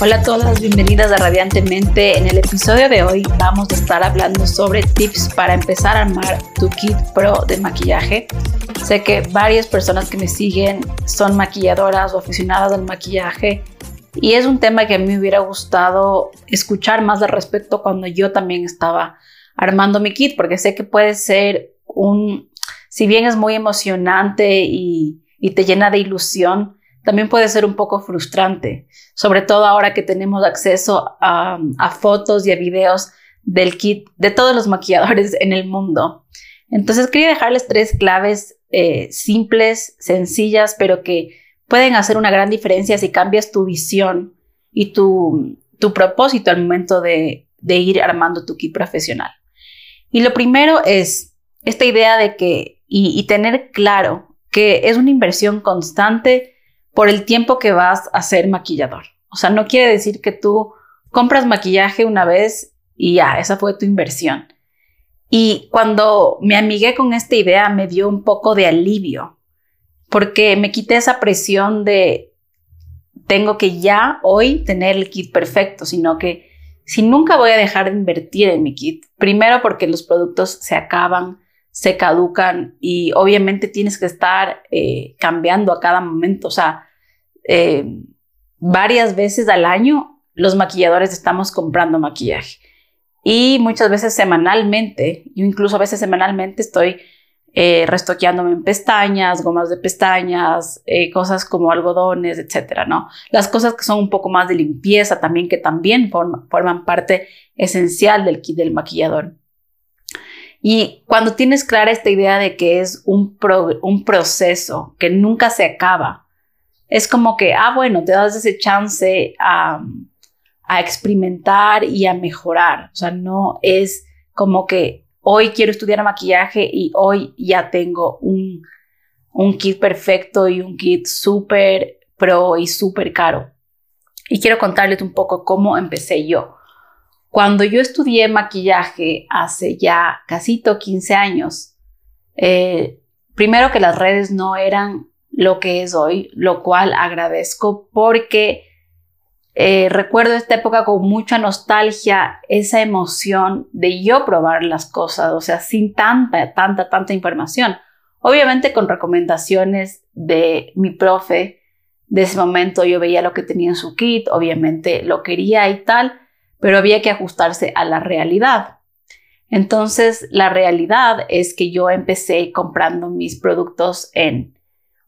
Hola a todas, bienvenidas a Radiantemente. En el episodio de hoy vamos a estar hablando sobre tips para empezar a armar tu kit pro de maquillaje. Sé que varias personas que me siguen son maquilladoras o aficionadas al maquillaje y es un tema que a mí me hubiera gustado escuchar más al respecto cuando yo también estaba armando mi kit, porque sé que puede ser un, si bien es muy emocionante y, te llena de ilusión, también puede ser un poco frustrante, sobre todo ahora que tenemos acceso a, fotos y a videos del kit de todos los maquilladores en el mundo. Entonces quería dejarles tres claves eh, simples, sencillas, pero que pueden hacer una gran diferencia si cambias tu visión y tu, propósito al momento de, ir armando tu kit profesional. Y lo primero es esta idea de que, y, y, tener claro que es una inversión constante por el tiempo que vas a ser maquillador. O sea, no quiere decir que tú compras maquillaje una vez y ya, esa fue tu inversión. Y cuando me amigué con esta idea me dio un poco de alivio, porque me quité esa presión de tengo que ya hoy tener el kit perfecto, sino que si nunca voy a dejar de invertir en mi kit, primero porque los productos se acaban, se caducan y obviamente tienes que estar eh, cambiando a cada momento, o sea, eh, varias veces al año los maquilladores estamos comprando maquillaje y muchas veces semanalmente, yo incluso a veces semanalmente estoy eh, restoqueándome en pestañas, gomas de pestañas, eh, cosas como algodones, etcétera, ¿no? Las cosas que son un poco más de limpieza también, que también forman parte esencial del kit del maquillador. Y cuando tienes clara esta idea de que es un, un proceso que nunca se acaba, es como que, ah, bueno, te das ese chance a, a experimentar y a mejorar. O sea, no es como que hoy quiero estudiar maquillaje y hoy ya tengo un, un kit perfecto y un kit súper pro y súper caro. Y quiero contarles un poco cómo empecé yo. Cuando yo estudié maquillaje hace ya casi 15 años, eh, primero que las redes no eran lo que es hoy, lo cual agradezco porque eh, recuerdo esta época con mucha nostalgia, esa emoción de yo probar las cosas, o sea, sin tanta, tanta, tanta información. Obviamente con recomendaciones de mi profe, de ese momento yo veía lo que tenía en su kit, obviamente lo quería y tal, pero había que ajustarse a la realidad. Entonces, la realidad es que yo empecé comprando mis productos en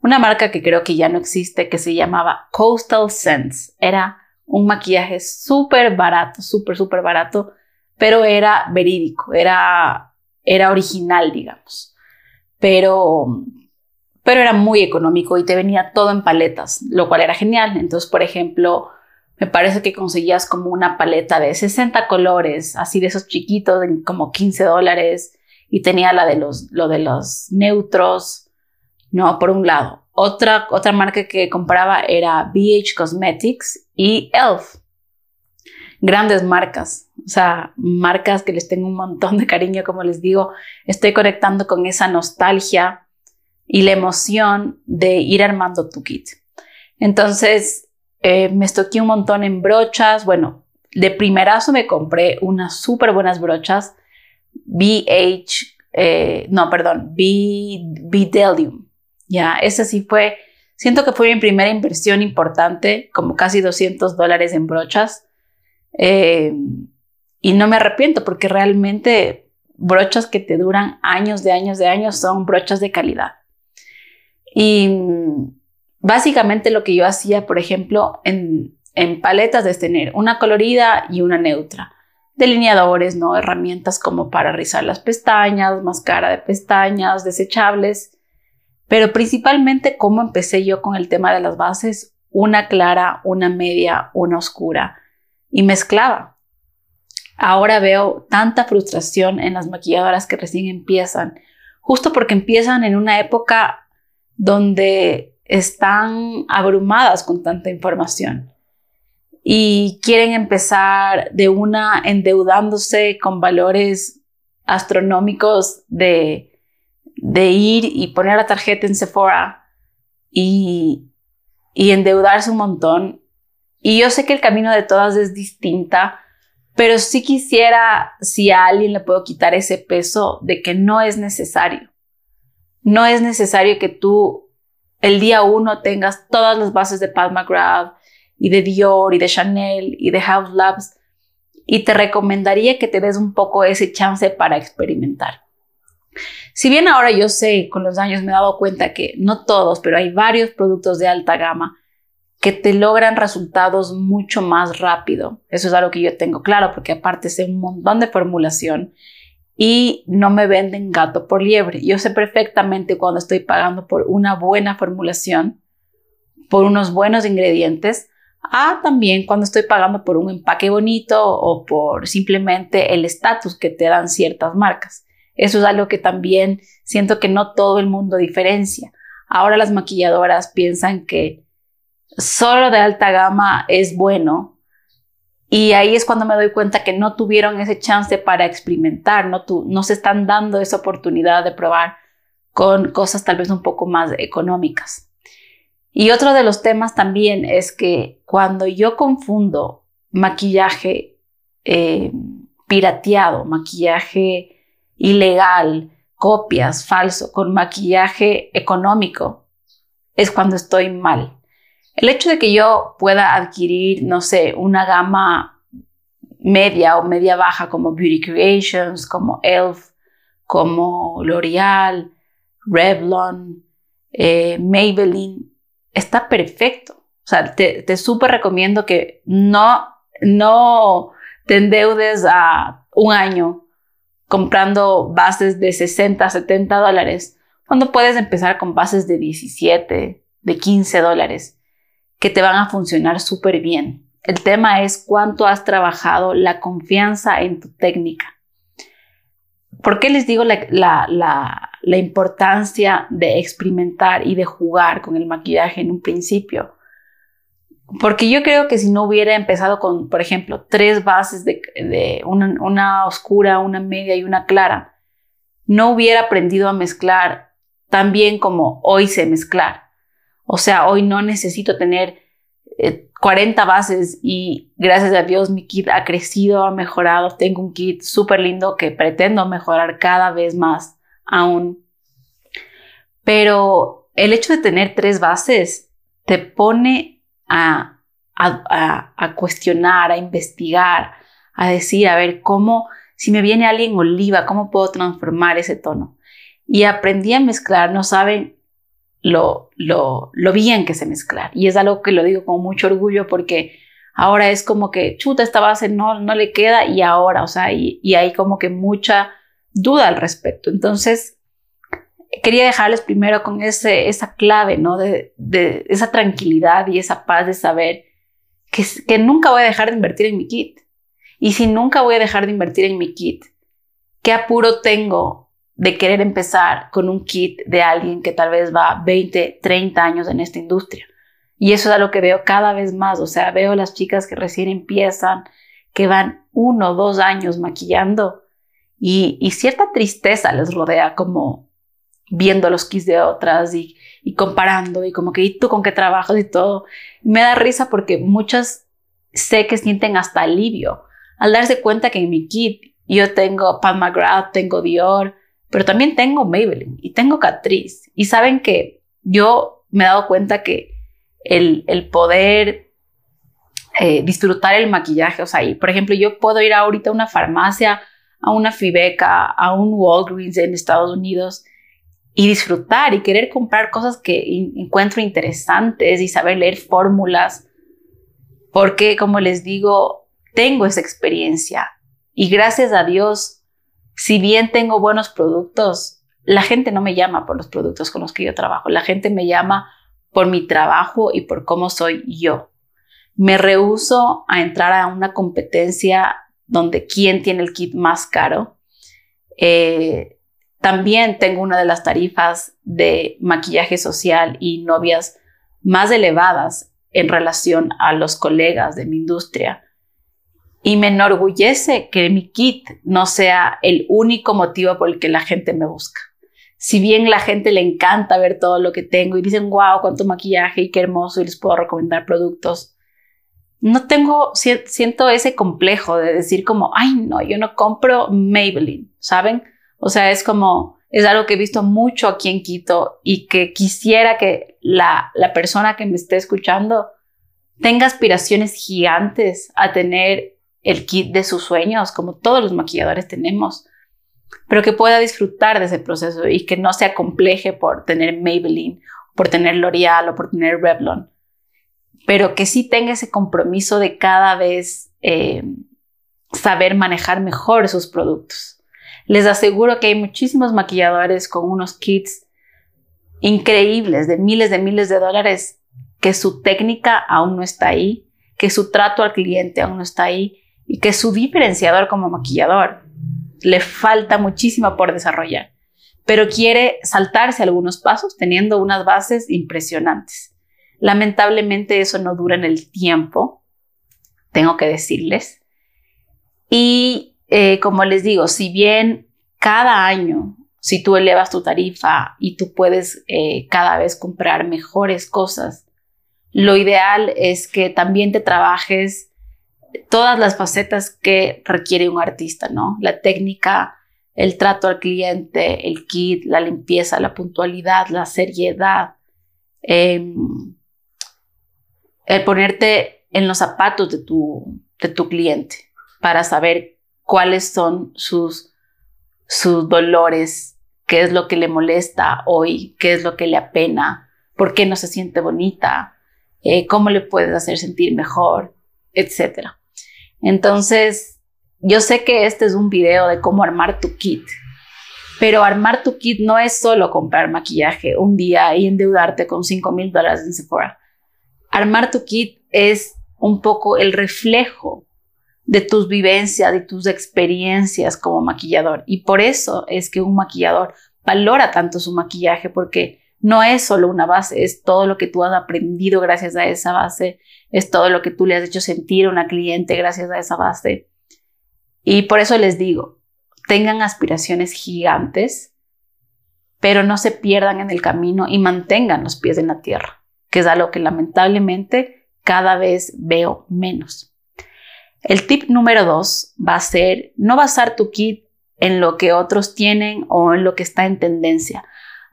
una marca que creo que ya no existe, que se llamaba Coastal Sense. Era un maquillaje súper barato, súper, súper barato, pero era verídico, era, era original, digamos. Pero, pero era muy económico y te venía todo en paletas, lo cual era genial. Entonces, por ejemplo, me parece que conseguías como una paleta de 60 colores, así de esos chiquitos, en como 15 dólares, y tenía la de los, lo de los neutros, no, por un lado. Otra, otra marca que compraba era BH Cosmetics y ELF. Grandes marcas, o sea, marcas que les tengo un montón de cariño, como les digo, estoy conectando con esa nostalgia y la emoción de ir armando tu kit. Entonces, eh, me estoqué un montón en brochas. Bueno, de primerazo me compré unas súper buenas brochas. BH, eh, no, perdón, B, Bdellium. Ya, esa sí fue, siento que fue mi primera inversión importante, como casi 200 dólares en brochas. Eh, y no me arrepiento porque realmente brochas que te duran años de años de años son brochas de calidad. Y básicamente lo que yo hacía, por ejemplo, en, paletas es tener una colorida y una neutra. Delineadores, ¿no? Herramientas como para rizar las pestañas, máscara de pestañas, desechables pero principalmente cómo empecé yo con el tema de las bases, una clara, una media, una oscura, y mezclaba. Ahora veo tanta frustración en las maquilladoras que recién empiezan, justo porque empiezan en una época donde están abrumadas con tanta información y quieren empezar de una endeudándose con valores astronómicos de de ir y poner la tarjeta en Sephora y, y endeudarse un montón. Y yo sé que el camino de todas es distinta, pero sí quisiera, si a alguien le puedo quitar ese peso de que no es necesario. No es necesario que tú el día uno tengas todas las bases de Pat McGrath y de Dior y de Chanel y de House Labs y te recomendaría que te des un poco ese chance para experimentar. Si bien ahora yo sé, con los años me he dado cuenta que no todos, pero hay varios productos de alta gama que te logran resultados mucho más rápido. Eso es algo que yo tengo claro porque aparte sé un montón de formulación y no me venden gato por liebre. Yo sé perfectamente cuando estoy pagando por una buena formulación, por unos buenos ingredientes, a también cuando estoy pagando por un empaque bonito o por simplemente el estatus que te dan ciertas marcas. Eso es algo que también siento que no todo el mundo diferencia. Ahora las maquilladoras piensan que solo de alta gama es bueno y ahí es cuando me doy cuenta que no tuvieron ese chance para experimentar, no, se están dando esa oportunidad de probar con cosas tal vez un poco más económicas. Y otro de los temas también es que cuando yo confundo maquillaje eh, pirateado, maquillaje ilegal, copias, falso, con maquillaje económico, es cuando estoy mal. El hecho de que yo pueda adquirir, no sé, una gama media o media baja como Beauty Creations, como Elf, como L'Oreal, Revlon, eh, Maybelline, está perfecto. O sea, te, te súper recomiendo que no, no te endeudes a un año comprando bases de 60, 70 dólares, cuando puedes empezar con bases de 17, de 15 dólares te van a funcionar súper bien. El tema es cuánto has trabajado la confianza en tu técnica. ¿Por qué les digo la, importancia de experimentar y de jugar con el maquillaje en un principio? Porque yo creo que si no hubiera empezado con, por ejemplo, tres bases de, una, una, oscura, una media y una clara, no hubiera aprendido a mezclar tan bien como hoy sé mezclar. O sea, hoy no necesito tener 40 eh, bases y gracias a Dios mi kit ha crecido, ha mejorado. Tengo un kit súper lindo que pretendo mejorar cada vez más aún. Pero el hecho de tener tres bases te pone a, a, a cuestionar, a investigar, a decir, a ver, cómo, si me viene alguien oliva, ¿cómo puedo transformar ese tono? Y aprendí a mezclar, no saben lo, lo, lo bien que se mezclar. Y es algo que lo digo con mucho orgullo porque ahora es como que, chuta, esta base no, no le queda y ahora, o sea, y, hay como que mucha duda al respecto. Entonces, quería dejarles primero con ese, esa clave, ¿no? De, de, esa tranquilidad y esa paz de saber que, que nunca voy a dejar de invertir en mi kit. Y si nunca voy a dejar de invertir en mi kit, ¿qué apuro tengo de querer empezar con un kit de alguien que tal vez va 20, 30 años en esta industria. Y eso es algo que veo cada vez más, o sea, veo las chicas que recién empiezan, que van uno o dos años maquillando y, cierta tristeza les rodea como viendo los kits de otras y, y comparando y como que, ¿y tú con qué trabajas y todo? Me da risa porque muchas sé que sienten hasta alivio al darse cuenta que en mi kit yo tengo Pat McGrath, tengo Dior, pero también tengo Maybelline y tengo Catrice. Y saben que yo me he dado cuenta que el, el poder eh, disfrutar el maquillaje, o sea, y, por ejemplo, yo puedo ir ahorita a una farmacia, a una Fibeca, a un Walgreens en Estados Unidos y disfrutar y querer comprar cosas que encuentro interesantes y saber leer fórmulas, porque como les digo, tengo esa experiencia y gracias a Dios si bien tengo buenos productos, la gente no me llama por los productos con los que yo trabajo, la gente me llama por mi trabajo y por cómo soy yo. Me rehuso a entrar a una competencia donde quién tiene el kit más caro. Eh, también tengo una de las tarifas de maquillaje social y novias más elevadas en relación a los colegas de mi industria y me enorgullece que mi kit no sea el único motivo por el que la gente me busca. si bien la gente le encanta ver todo lo que tengo y dicen, wow, cuánto maquillaje y qué hermoso y les puedo recomendar productos, no tengo, siento ese complejo de decir como, ay, no, yo no compro Maybelline, ¿saben? O sea, es como, es algo que he visto mucho aquí en Quito y que quisiera que la, la persona que me esté escuchando tenga aspiraciones gigantes a tener el kit de sus sueños, como todos los maquilladores tenemos, pero que pueda disfrutar de ese proceso y que no sea compleje por tener Maybelline, por tener L'Oreal o por tener Revlon, pero que sí tenga ese compromiso de cada vez eh, saber manejar mejor sus productos. Les aseguro que hay muchísimos maquilladores con unos kits increíbles de miles de miles de dólares que su técnica aún no está ahí, que su trato al cliente aún no está ahí y que su diferenciador como maquillador le falta muchísimo por desarrollar, pero quiere saltarse algunos pasos teniendo unas bases impresionantes. Lamentablemente eso no dura en el tiempo, tengo que decirles. Y eh, como les digo, si bien cada año, si tú elevas tu tarifa y tú puedes eh, cada vez comprar mejores cosas, lo ideal es que también te trabajes todas las facetas que requiere un artista, ¿no? La técnica, el trato al cliente, el kit, la limpieza, la puntualidad, la seriedad, em, el ponerte en los zapatos de tu, de tu cliente para saber cuáles son sus, sus dolores, qué es lo que le molesta hoy, qué es lo que le apena, por qué no se siente bonita, eh, cómo le puedes hacer sentir mejor, etc. Entonces, yo sé que este es un video de cómo armar tu kit, pero armar tu kit no es solo comprar maquillaje un día y endeudarte con 5 mil dólares en Sephora. Armar tu kit es un poco el reflejo de tus vivencias, de tus experiencias como maquillador. Y por eso es que un maquillador valora tanto su maquillaje, porque no es solo una base, es todo lo que tú has aprendido gracias a esa base, es todo lo que tú le has hecho sentir a una cliente gracias a esa base. Y por eso les digo, tengan aspiraciones gigantes, pero no se pierdan en el camino y mantengan los pies en la tierra, que es algo que lamentablemente cada vez veo menos. El tip número dos va a ser no basar tu kit en lo que otros tienen o en lo que está en tendencia.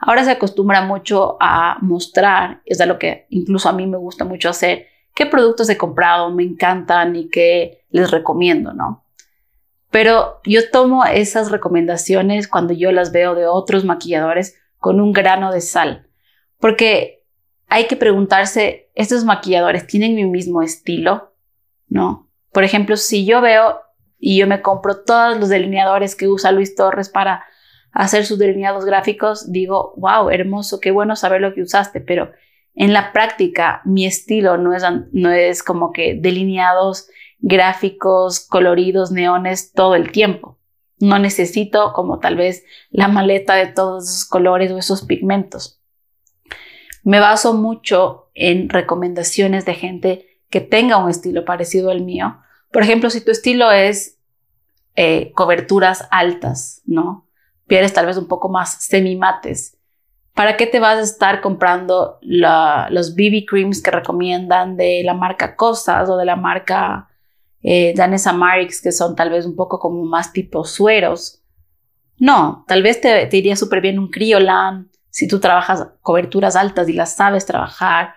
Ahora se acostumbra mucho a mostrar, es de lo que incluso a mí me gusta mucho hacer, qué productos he comprado, me encantan y qué les recomiendo, ¿no? Pero yo tomo esas recomendaciones cuando yo las veo de otros maquilladores con un grano de sal, porque hay que preguntarse, ¿estos maquilladores tienen mi mismo estilo? ¿No? Por ejemplo, si yo veo y yo me compro todos los delineadores que usa Luis Torres para hacer sus delineados gráficos, digo, wow, hermoso, qué bueno saber lo que usaste, pero en la práctica mi estilo no es, no es como que delineados gráficos, coloridos, neones todo el tiempo. No necesito como tal vez la maleta de todos esos colores o esos pigmentos. Me baso mucho en recomendaciones de gente que tenga un estilo parecido al mío. Por ejemplo, si tu estilo es eh, coberturas altas, ¿no? Pieles tal vez un poco más semi-mates. ¿Para qué te vas a estar comprando los BB creams que recomiendan de la marca Cosas o de la marca eh, Danessa Marix, que son tal vez un poco como más tipo sueros? No, tal vez te, te iría súper bien un Criolan si tú trabajas coberturas altas y las sabes trabajar,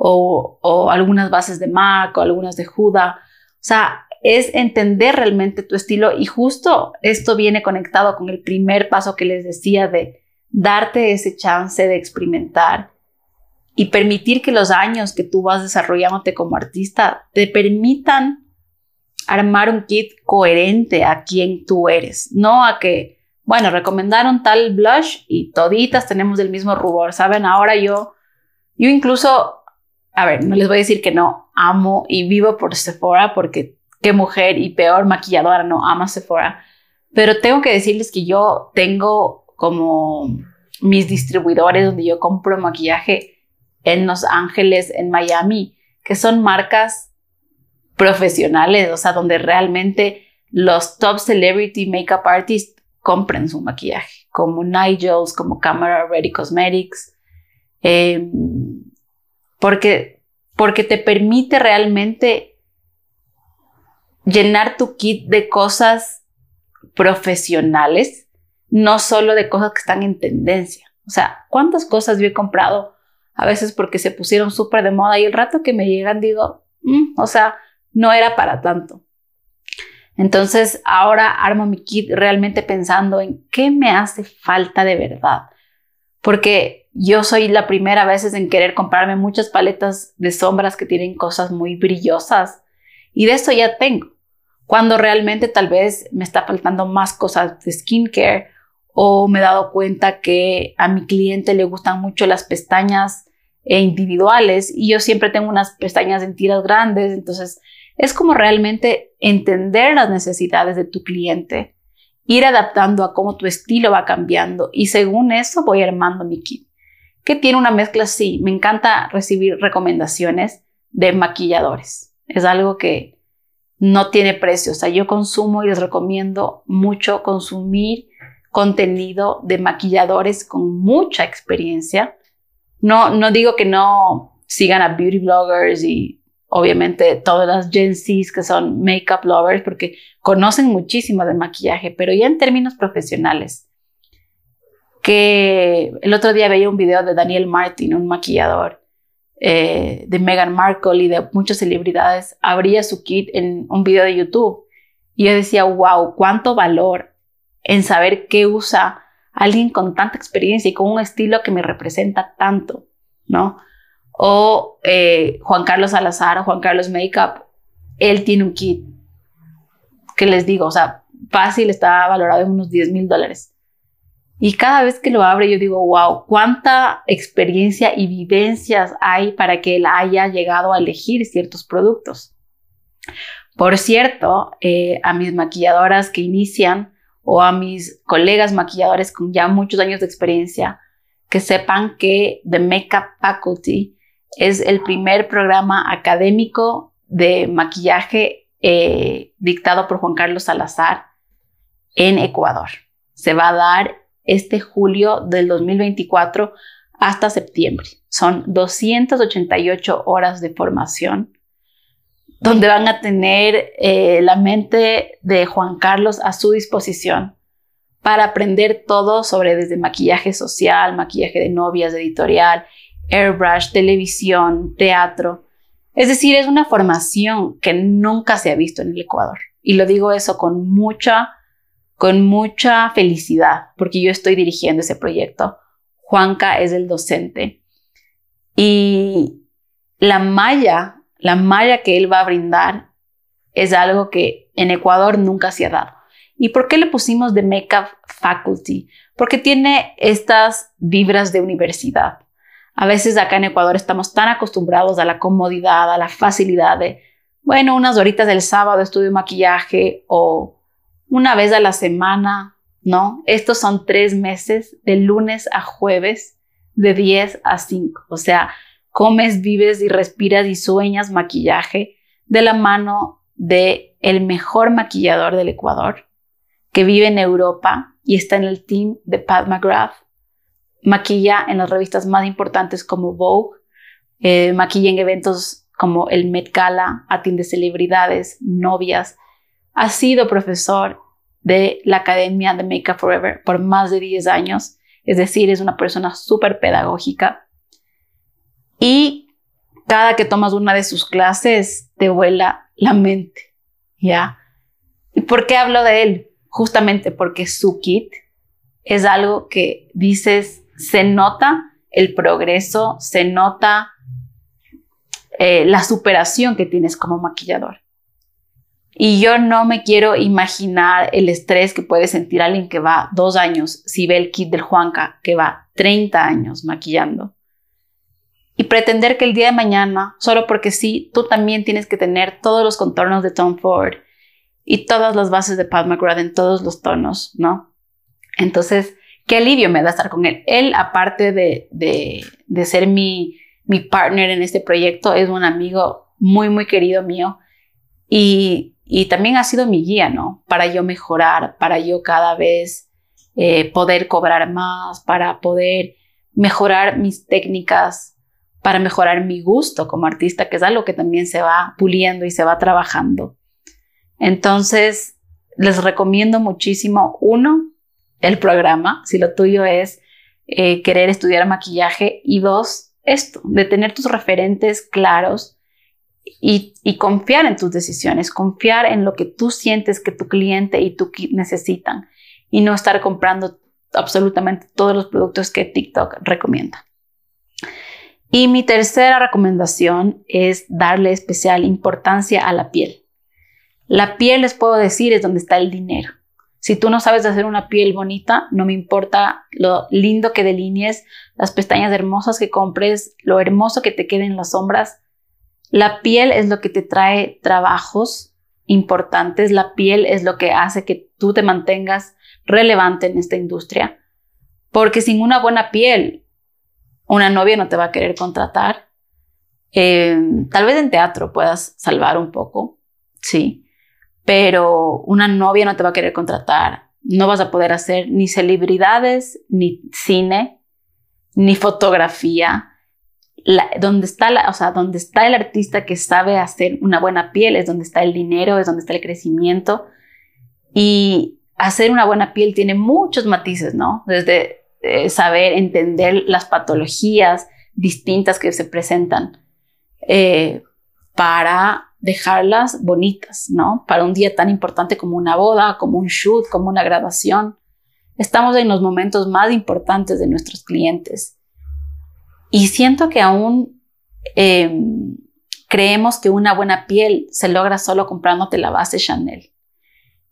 o, algunas bases de MAC o algunas de Huda. O sea, es entender realmente tu estilo y justo esto viene conectado con el primer paso que les decía de darte ese chance de experimentar y permitir que los años que tú vas desarrollándote como artista te permitan armar un kit coherente a quien tú eres, no a que, bueno, recomendaron tal blush y toditas tenemos el mismo rubor, ¿saben? Ahora yo, yo incluso, a ver, no les voy a decir que no amo y vivo por Sephora porque qué mujer y peor maquilladora no ama Sephora. Pero tengo que decirles que yo tengo como mis distribuidores donde yo compro maquillaje en Los Ángeles, en Miami, que son marcas profesionales, o sea, donde realmente los top celebrity makeup artists compren su maquillaje, como Nigel's, como Camera Ready Cosmetics, em, porque, porque te permite realmente llenar tu kit de cosas profesionales, no solo de cosas que están en tendencia. O sea, ¿cuántas cosas yo he comprado? A veces porque se pusieron súper de moda y el rato que me llegan digo, mm, o sea, no era para tanto. Entonces ahora armo mi kit realmente pensando en qué me hace falta de verdad. Porque yo soy la primera a veces en querer comprarme muchas paletas de sombras que tienen cosas muy brillosas. Y de eso ya tengo. Cuando realmente tal vez me está faltando más cosas de skincare o me he dado cuenta que a mi cliente le gustan mucho las pestañas individuales y yo siempre tengo unas pestañas en tiras grandes. Entonces es como realmente entender las necesidades de tu cliente, ir adaptando a cómo tu estilo va cambiando y según eso voy armando mi kit. Que tiene una mezcla así. Me encanta recibir recomendaciones de maquilladores. Es algo que no tiene precio. O sea, yo consumo y les recomiendo mucho consumir contenido de maquilladores con mucha experiencia. No, no digo que no sigan a beauty bloggers y obviamente todas las Gen Zs que son makeup lovers porque conocen muchísimo de maquillaje, pero ya en términos profesionales. Que el otro día veía un video de Daniel Martin, un maquillador eh, de Meghan Markle y de muchas celebridades, abría su kit en un video de YouTube y yo decía, wow, cuánto valor en saber qué usa alguien con tanta experiencia y con un estilo que me representa tanto, ¿no? o eh, Juan Carlos Salazar o Juan Carlos Makeup, él tiene un kit que les digo, o sea, fácil está valorado en unos 10 mil dólares. Y cada vez que lo abre yo digo, wow, cuánta experiencia y vivencias hay para que él haya llegado a elegir ciertos productos. Por cierto, eh, a mis maquilladoras que inician o a mis colegas maquilladores con ya muchos años de experiencia, que sepan que The Makeup Faculty es el primer programa académico de maquillaje eh, dictado por Juan Carlos Salazar en Ecuador. Se va a dar este julio del 2024 hasta septiembre. Son 288 horas de formación donde van a tener eh, la mente de Juan Carlos a su disposición para aprender todo sobre desde maquillaje social, maquillaje de novias, editorial, airbrush, televisión, teatro. Es decir, es una formación que nunca se ha visto en el Ecuador. Y lo digo eso con mucha, con mucha felicidad, porque yo estoy dirigiendo ese proyecto. Juanca es el docente. Y la malla, la malla que él va a brindar es algo que en Ecuador nunca se ha dado. ¿Y por qué le pusimos de Makeup Faculty? Porque tiene estas vibras de universidad. A veces acá en Ecuador estamos tan acostumbrados a la comodidad, a la facilidad de, bueno, unas horitas del sábado estudio maquillaje o una vez a la semana, ¿no? Estos son tres meses de lunes a jueves de 10 a 5. O sea, comes, vives y respiras y sueñas maquillaje de la mano de el mejor maquillador del Ecuador que vive en Europa y está en el team de Pat McGrath maquilla en las revistas más importantes como Vogue, eh, maquilla en eventos como el Met Gala, atiende celebridades, novias. Ha sido profesor de la Academia de Makeup Forever por más de 10 años, es decir, es una persona súper pedagógica. Y cada que tomas una de sus clases te vuela la mente, ¿ya? ¿Y por qué hablo de él? Justamente porque su kit es algo que dices, se nota el progreso, se nota eh, la superación que tienes como maquillador. Y yo no me quiero imaginar el estrés que puede sentir alguien que va dos años, si ve el kit del Juanca, que va 30 años maquillando. Y pretender que el día de mañana, solo porque sí, tú también tienes que tener todos los contornos de Tom Ford y todas las bases de Pat McGrath en todos los tonos, ¿no? Entonces, qué alivio me da estar con él. Él, aparte de, de, ser mi, mi partner en este proyecto, es un amigo muy, muy querido mío y, y también ha sido mi guía, ¿no? Para yo mejorar, para yo cada vez eh, poder cobrar más, para poder mejorar mis técnicas, para mejorar mi gusto como artista, que es algo que también se va puliendo y se va trabajando. Entonces, les recomiendo muchísimo, uno, el programa, si lo tuyo es eh, querer estudiar maquillaje, y dos, esto, de tener tus referentes claros y, confiar en tus decisiones, confiar en lo que tú sientes que tu cliente y tú necesitan y no estar comprando absolutamente todos los productos que TikTok recomienda. Y mi tercera recomendación es darle especial importancia a la piel. La piel, les puedo decir, es donde está el dinero. Si tú no sabes hacer una piel bonita, no me importa lo lindo que delinees, las pestañas hermosas que compres, lo hermoso que te queden las sombras. La piel es lo que te trae trabajos importantes. La piel es lo que hace que tú te mantengas relevante en esta industria. Porque sin una buena piel, una novia no te va a querer contratar. Eh, tal vez en teatro puedas salvar un poco, sí, pero una novia no te va a querer contratar. No vas a poder hacer ni celebridades, ni cine, ni fotografía. Donde, está la, o sea, donde está el artista que sabe hacer una buena piel es donde está el dinero, es donde está el crecimiento. Y hacer una buena piel tiene muchos matices, ¿no? Desde eh, saber entender las patologías distintas que se presentan eh, para dejarlas bonitas, ¿no? Para un día tan importante como una boda, como un shoot, como una graduación. Estamos en los momentos más importantes de nuestros clientes. Y siento que aún em, creemos que una buena piel se logra solo comprándote la base Chanel.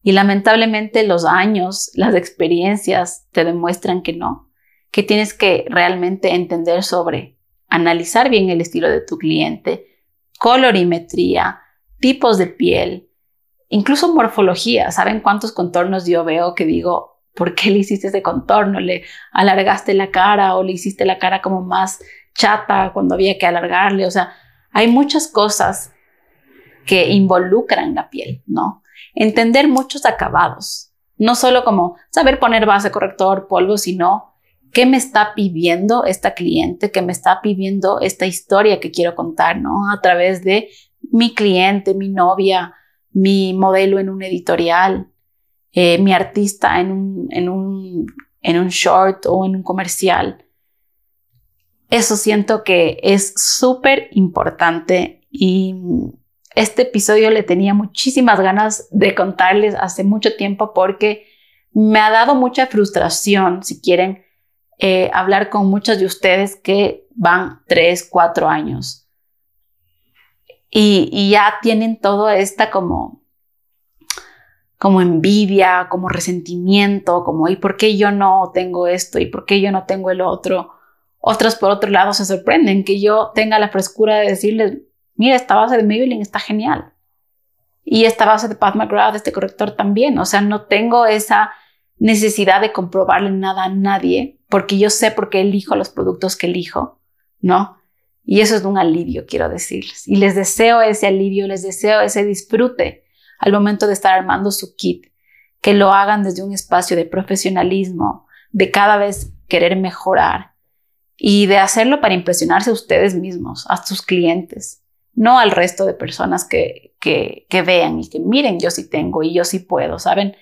Y lamentablemente los años, las experiencias te demuestran que no, que tienes que realmente entender sobre analizar bien el estilo de tu cliente, colorimetría, tipos de piel, incluso morfología. ¿Saben cuántos contornos yo veo que digo, ¿por qué le hiciste ese contorno? ¿Le alargaste la cara o le hiciste la cara como más chata cuando había que alargarle? O sea, hay muchas cosas que involucran la piel, ¿no? entender muchos acabados, no solo como saber poner base, corrector, polvo, sino qué me está pidiendo esta cliente, qué me está pidiendo esta historia que quiero contar, ¿no? A través de mi cliente, mi novia, mi modelo en un editorial, eh, mi artista en un, en, un, en un short o en un comercial. Eso siento que es súper importante y este episodio le tenía muchísimas ganas de contarles hace mucho tiempo porque me ha dado mucha frustración, si quieren, eh, hablar con muchos de ustedes que van tres, cuatro años y, y ya tienen toda esta como como envidia, como resentimiento, como ¿y por qué yo no tengo esto? ¿Y por qué yo no tengo el otro? Otros por otro lado se sorprenden que yo tenga la frescura de decirles, mira, esta base de Maybelline está genial. Y esta base de Pat McGrath, este corrector también. O sea, no tengo esa necesidad de comprobarle nada a nadie porque yo sé por qué elijo los productos que elijo, ¿no? Y eso es un alivio, quiero decirles. Y les deseo ese alivio, les deseo ese disfrute al momento de estar armando su kit, que lo hagan desde un espacio de profesionalismo, de cada vez querer mejorar y de hacerlo para impresionarse a ustedes mismos, a sus clientes no al resto de personas que, que, vean y que miren, yo sí tengo y yo sí puedo, ¿saben?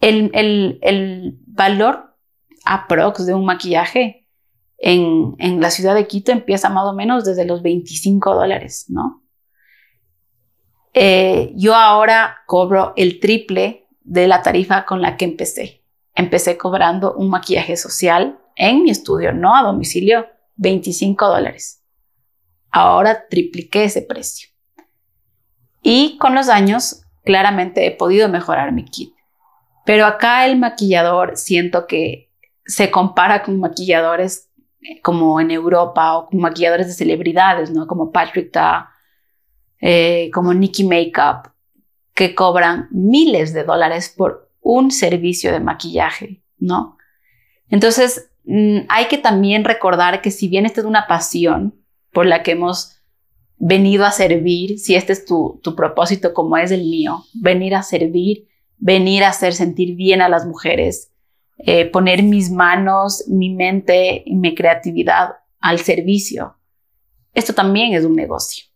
El, el, el valor aprox de un maquillaje en, en, la ciudad de Quito empieza más o menos desde los 25 dólares, ¿no? Eh, yo ahora cobro el triple de la tarifa con la que empecé. Empecé cobrando un maquillaje social en mi estudio, no a domicilio, 25 dólares. Ahora tripliqué ese precio. Y con los años, claramente he podido mejorar mi kit. Pero acá el maquillador siento que se compara con maquilladores eh, como en Europa o con maquilladores de celebridades, ¿no? Como Patrick Da, eh, como Nikki Makeup, que cobran miles de dólares por un servicio de maquillaje, ¿no? Entonces, mm, hay que también recordar que si bien esta es una pasión, por la que hemos venido a servir, si este es tu, propósito como es el mío, venir a servir, venir a hacer sentir bien a las mujeres, eh, poner mis manos, mi mente y mi creatividad al servicio. Esto también es un negocio.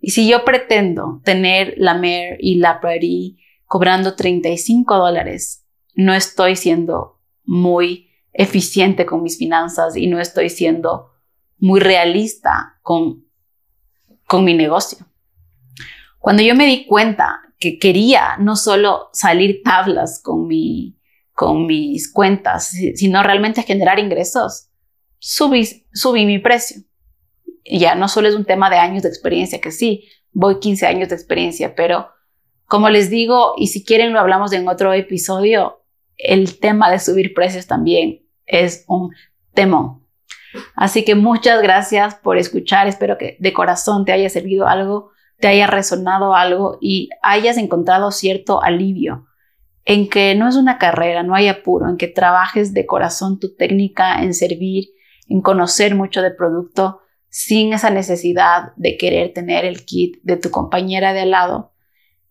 Y si yo pretendo tener la Mer y la Prairie cobrando 35 dólares, no estoy siendo muy eficiente con mis finanzas y no estoy siendo muy realista con, con mi negocio. Cuando yo me di cuenta que quería no solo salir tablas con, mi, con mis cuentas, sino realmente generar ingresos, subí, subí mi precio. Ya no solo es un tema de años de experiencia, que sí, voy 15 años de experiencia, pero como les digo, y si quieren lo hablamos en otro episodio, el tema de subir precios también es un temón. Así que muchas gracias por escuchar. Espero que de corazón te haya servido algo, te haya resonado algo y hayas encontrado cierto alivio en que no es una carrera, no hay apuro, en que trabajes de corazón tu técnica en servir, en conocer mucho de producto sin esa necesidad de querer tener el kit de tu compañera de al lado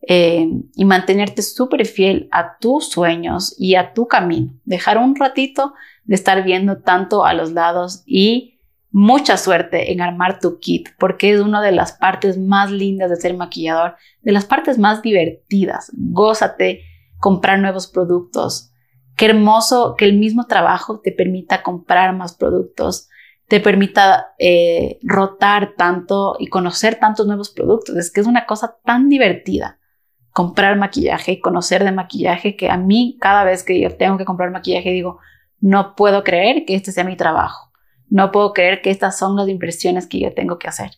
eh, y mantenerte súper fiel a tus sueños y a tu camino. Dejar un ratito de estar viendo tanto a los lados y mucha suerte en armar tu kit porque es una de las partes más lindas de ser maquillador, de las partes más divertidas. Gózate comprar nuevos productos. Qué hermoso que el mismo trabajo te permita comprar más productos, te permita eh, rotar tanto y conocer tantos nuevos productos. Es que es una cosa tan divertida comprar maquillaje y conocer de maquillaje que a mí cada vez que yo tengo que comprar maquillaje digo, no puedo creer que este sea mi trabajo. No puedo creer que estas son las impresiones que yo tengo que hacer.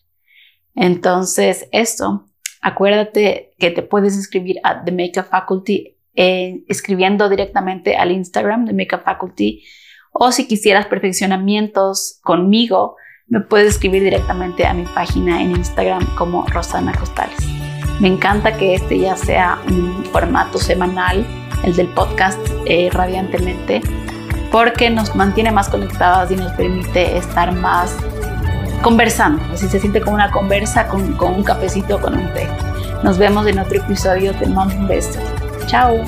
Entonces, esto, acuérdate que te puedes inscribir a The Makeup Faculty eh, escribiendo directamente al Instagram de Makeup Faculty o si quisieras perfeccionamientos conmigo, me puedes escribir directamente a mi página en Instagram como Rosana Costales. Me encanta que este ya sea un formato semanal, el del podcast eh, Radiantemente, porque nos mantiene más conectadas y nos permite estar más conversando. Así se siente como una conversa con, con un cafecito o con un té. Nos vemos en otro episodio. Te mando un beso. Chao.